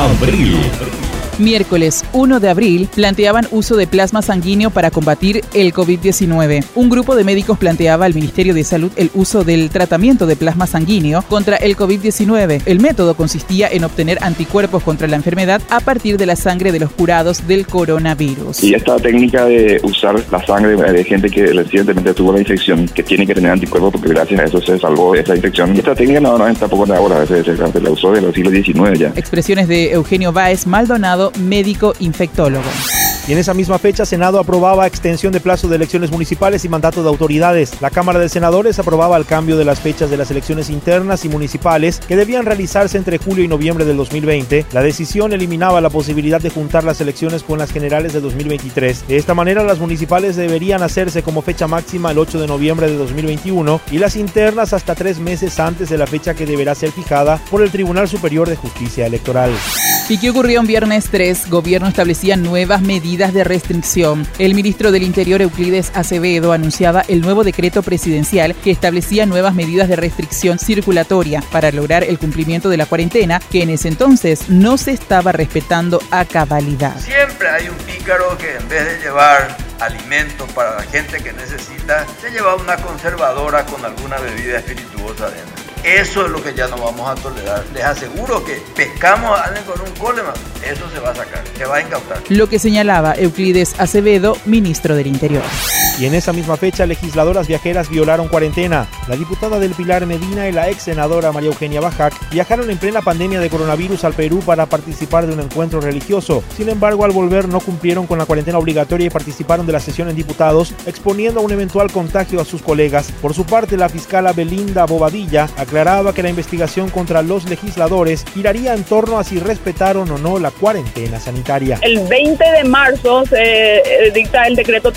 Abril. Miércoles 1 de abril planteaban uso de plasma sanguíneo para combatir el COVID-19. Un grupo de médicos planteaba al Ministerio de Salud el uso del tratamiento de plasma sanguíneo contra el COVID-19. El método consistía en obtener anticuerpos contra la enfermedad a partir de la sangre de los curados del coronavirus. Y esta técnica de usar la sangre de gente que recientemente tuvo la infección, que tiene que tener anticuerpos porque gracias a eso se salvó esa infección. Esta técnica no, no es tampoco de ahora, se, se, se la usó en siglo XIX ya. Expresiones de Eugenio Báez Maldonado médico infectólogo. Y en esa misma fecha, Senado aprobaba extensión de plazo de elecciones municipales y mandato de autoridades. La Cámara de Senadores aprobaba el cambio de las fechas de las elecciones internas y municipales que debían realizarse entre julio y noviembre del 2020. La decisión eliminaba la posibilidad de juntar las elecciones con las generales de 2023. De esta manera, las municipales deberían hacerse como fecha máxima el 8 de noviembre de 2021 y las internas hasta tres meses antes de la fecha que deberá ser fijada por el Tribunal Superior de Justicia Electoral. ¿Y qué ocurrió en viernes 3? Gobierno establecía nuevas medidas de restricción. El ministro del Interior Euclides Acevedo anunciaba el nuevo decreto presidencial que establecía nuevas medidas de restricción circulatoria para lograr el cumplimiento de la cuarentena que en ese entonces no se estaba respetando a cabalidad. Siempre hay un pícaro que en vez de llevar alimentos para la gente que necesita, se lleva una conservadora con alguna bebida espirituosa dentro. Eso es lo que ya no vamos a tolerar. Les aseguro que pescamos a alguien con un colema, eso se va a sacar, se va a incautar. Lo que señalaba Euclides Acevedo, ministro del Interior. Y en esa misma fecha, legisladoras viajeras violaron cuarentena. La diputada del Pilar Medina y la ex senadora María Eugenia Bajac viajaron en plena pandemia de coronavirus al Perú para participar de un encuentro religioso. Sin embargo, al volver no cumplieron con la cuarentena obligatoria y participaron de la sesión en diputados, exponiendo un eventual contagio a sus colegas. Por su parte, la fiscala Belinda Bobadilla aclaraba que la investigación contra los legisladores giraría en torno a si respetaron o no la cuarentena sanitaria. El 20 de marzo se eh, dicta el decreto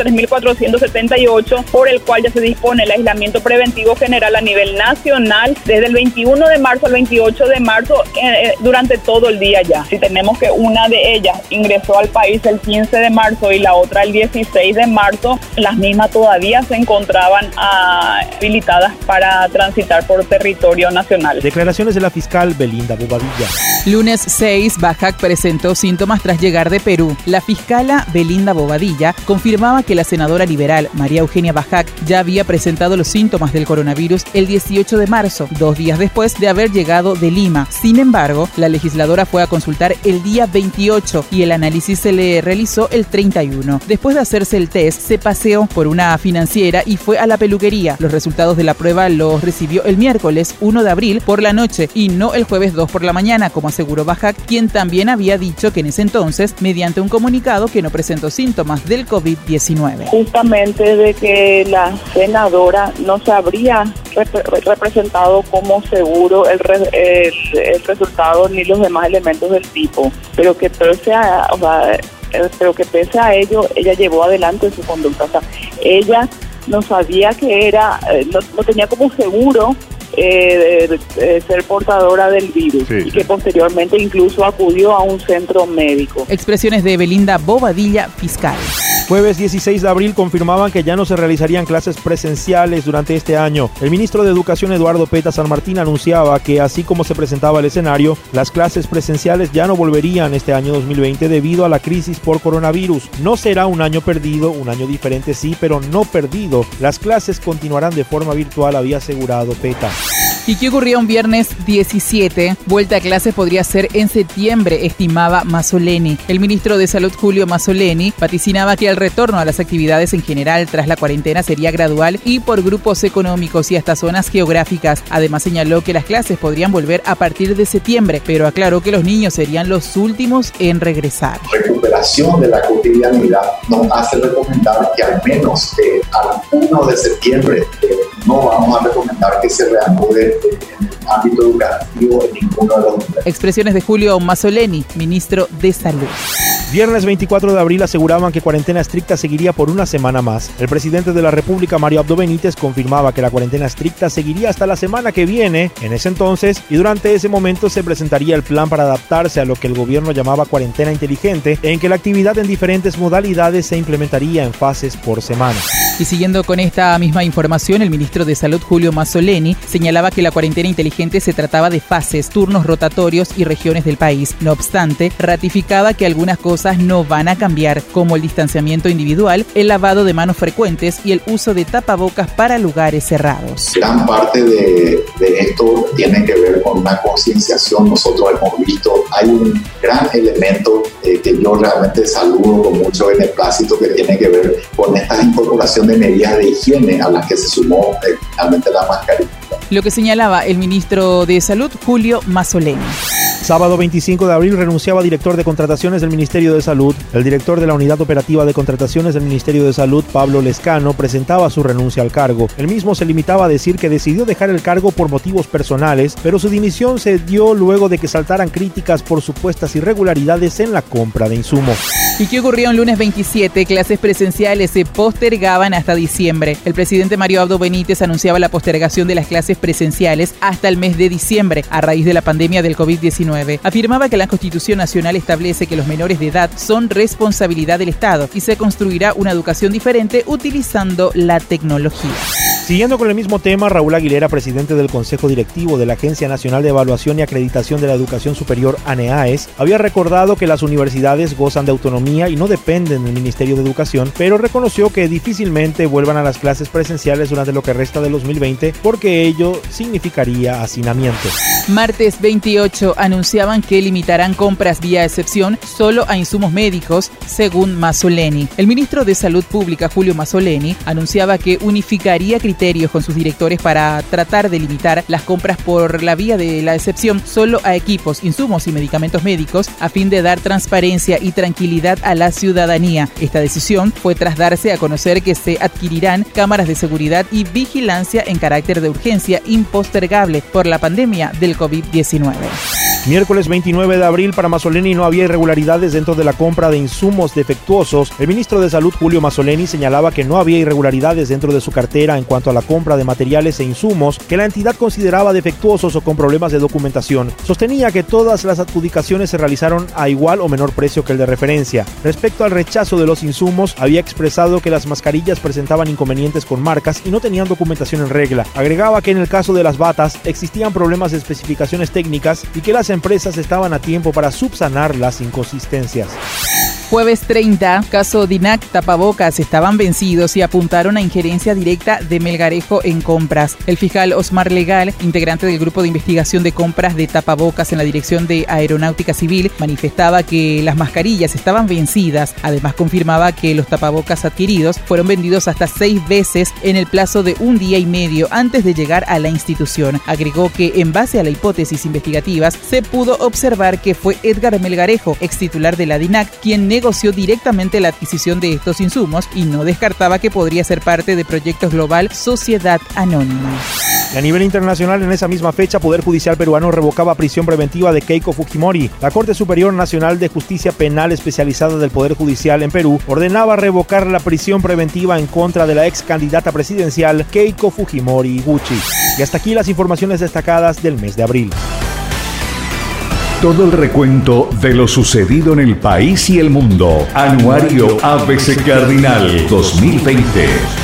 3478 por el cual ya se dispone el aislamiento preventivo general a nivel nacional desde el 21 de marzo al 28 de marzo eh, eh, durante todo el día ya. Si tenemos que una de ellas ingresó al país el 15 de marzo y la otra el 16 de marzo, las mismas todavía se encontraban ah, habilitadas para transitar por territorio nacional. Declaraciones de la fiscal Belinda Bobadilla. Lunes 6, Bajac presentó síntomas tras llegar de Perú. La fiscala Belinda Bobadilla confirmaba que la senadora liberal María Eugenia Bajac ya había presentado los síntomas del coronavirus el 18 de marzo, dos días después de haber llegado de Lima. Sin embargo, la legisladora fue a consultar el día 28 y el análisis se le realizó el 31. Después de hacerse el test, se paseó por una financiera y fue a la peluquería. Los resultados de la prueba los recibió el miércoles 1 de abril por la noche y no el jueves 2 por la mañana, como aseguró Bajac, quien también había dicho que en ese entonces, mediante un comunicado, que no presentó síntomas del COVID-19. Justamente de que la senadora no se habría representado como seguro el, el, resultado ni los demás elementos del tipo, pero que pese a, o sea, eh, pero que pese a ello, ella llevó adelante su conducta. O sea, ella no sabía que era, eh, no, no tenía como seguro eh, ser portadora del virus y que posteriormente incluso acudió a un centro médico. Expresiones de Belinda Bobadilla, fiscal. Jueves 16 de abril confirmaban que ya no se realizarían clases presenciales durante este año. El ministro de Educación Eduardo Peta San Martín anunciaba que así como se presentaba el escenario, las clases presenciales ya no volverían este año 2020 debido a la crisis por coronavirus. No será un año perdido, un año diferente sí, pero no perdido. Las clases continuarán de forma virtual, había asegurado Peta. ¿Y qué ocurría un viernes 17? Vuelta a clases podría ser en septiembre, estimaba Mazzoleni. El ministro de Salud Julio Mazzoleni vaticinaba que el retorno a las actividades en general tras la cuarentena sería gradual y por grupos económicos y hasta zonas geográficas. Además señaló que las clases podrían volver a partir de septiembre, pero aclaró que los niños serían los últimos en regresar. Recuperación de la cotidianidad nos hace recomendar que al menos eh, al 1 de septiembre no vamos a recomendar que se reanude el ámbito educativo en ninguno de los niveles. Expresiones de Julio Mazzoleni, ministro de Salud. Viernes 24 de abril aseguraban que cuarentena estricta seguiría por una semana más. El presidente de la República, Mario Abdo Benítez, confirmaba que la cuarentena estricta seguiría hasta la semana que viene, en ese entonces, y durante ese momento se presentaría el plan para adaptarse a lo que el gobierno llamaba cuarentena inteligente, en que la actividad en diferentes modalidades se implementaría en fases por semana. Y siguiendo con esta misma información, el ministro de Salud Julio Mazzoleni señalaba que la cuarentena inteligente se trataba de fases, turnos rotatorios y regiones del país. No obstante, ratificaba que algunas cosas no van a cambiar, como el distanciamiento individual, el lavado de manos frecuentes y el uso de tapabocas para lugares cerrados. Gran parte de, esto tiene que ver con una concienciación. Nosotros hemos visto, hay un gran elemento eh, que yo realmente saludo con mucho beneplácito que tiene que ver con esta incorporación de medidas de higiene a las que se sumó eh, finalmente la mascarilla. Lo que señalaba el ministro de Salud, Julio Mazzoleni. Sábado 25 de abril renunciaba director de contrataciones del Ministerio de Salud. El director de la Unidad Operativa de Contrataciones del Ministerio de Salud, Pablo Lescano, presentaba su renuncia al cargo. El mismo se limitaba a decir que decidió dejar el cargo por motivos personales, pero su dimisión se dio luego de que saltaran críticas por supuestas irregularidades en la compra de insumos. ¿Y qué ocurrió el lunes 27? Clases presenciales se postergaban hasta diciembre. El presidente Mario Abdo Benítez anunciaba la postergación de las clases presenciales hasta el mes de diciembre a raíz de la pandemia del COVID-19 afirmaba que la Constitución Nacional establece que los menores de edad son responsabilidad del Estado y se construirá una educación diferente utilizando la tecnología. Siguiendo con el mismo tema, Raúl Aguilera, presidente del Consejo Directivo de la Agencia Nacional de Evaluación y Acreditación de la Educación Superior, ANEAES, había recordado que las universidades gozan de autonomía y no dependen del Ministerio de Educación, pero reconoció que difícilmente vuelvan a las clases presenciales durante lo que resta del 2020 porque ello significaría hacinamiento. Martes 28 anunciaban que limitarán compras vía excepción solo a insumos médicos, según Mazzoleni. El ministro de Salud Pública, Julio Mazzoleni, anunciaba que unificaría criterios con sus directores para tratar de limitar las compras por la vía de la excepción solo a equipos, insumos y medicamentos médicos a fin de dar transparencia y tranquilidad a la ciudadanía. Esta decisión fue tras darse a conocer que se adquirirán cámaras de seguridad y vigilancia en carácter de urgencia impostergable por la pandemia del COVID-19. Miércoles 29 de abril para Mazzoleni no había irregularidades dentro de la compra de insumos defectuosos. El ministro de Salud Julio Mazzoleni señalaba que no había irregularidades dentro de su cartera en cuanto a la compra de materiales e insumos que la entidad consideraba defectuosos o con problemas de documentación. Sostenía que todas las adjudicaciones se realizaron a igual o menor precio que el de referencia. Respecto al rechazo de los insumos, había expresado que las mascarillas presentaban inconvenientes con marcas y no tenían documentación en regla. Agregaba que en el caso de las batas existían problemas de especificaciones técnicas y que las empresas estaban a tiempo para subsanar las inconsistencias. Jueves 30, caso DINAC tapabocas estaban vencidos y apuntaron a injerencia directa de Melgarejo en compras. El fiscal Osmar Legal, integrante del grupo de investigación de compras de tapabocas en la Dirección de Aeronáutica Civil, manifestaba que las mascarillas estaban vencidas. Además, confirmaba que los tapabocas adquiridos fueron vendidos hasta seis veces en el plazo de un día y medio antes de llegar a la institución. Agregó que, en base a la hipótesis investigativas, se pudo observar que fue Edgar Melgarejo, ex titular de la DINAC, quien negó negoció directamente la adquisición de estos insumos y no descartaba que podría ser parte de proyectos global Sociedad Anónima. A nivel internacional, en esa misma fecha, Poder Judicial peruano revocaba prisión preventiva de Keiko Fujimori. La Corte Superior Nacional de Justicia Penal Especializada del Poder Judicial en Perú ordenaba revocar la prisión preventiva en contra de la ex candidata presidencial Keiko Fujimori Gucci. Y hasta aquí las informaciones destacadas del mes de abril. Todo el recuento de lo sucedido en el país y el mundo. Anuario ABC Cardinal 2020.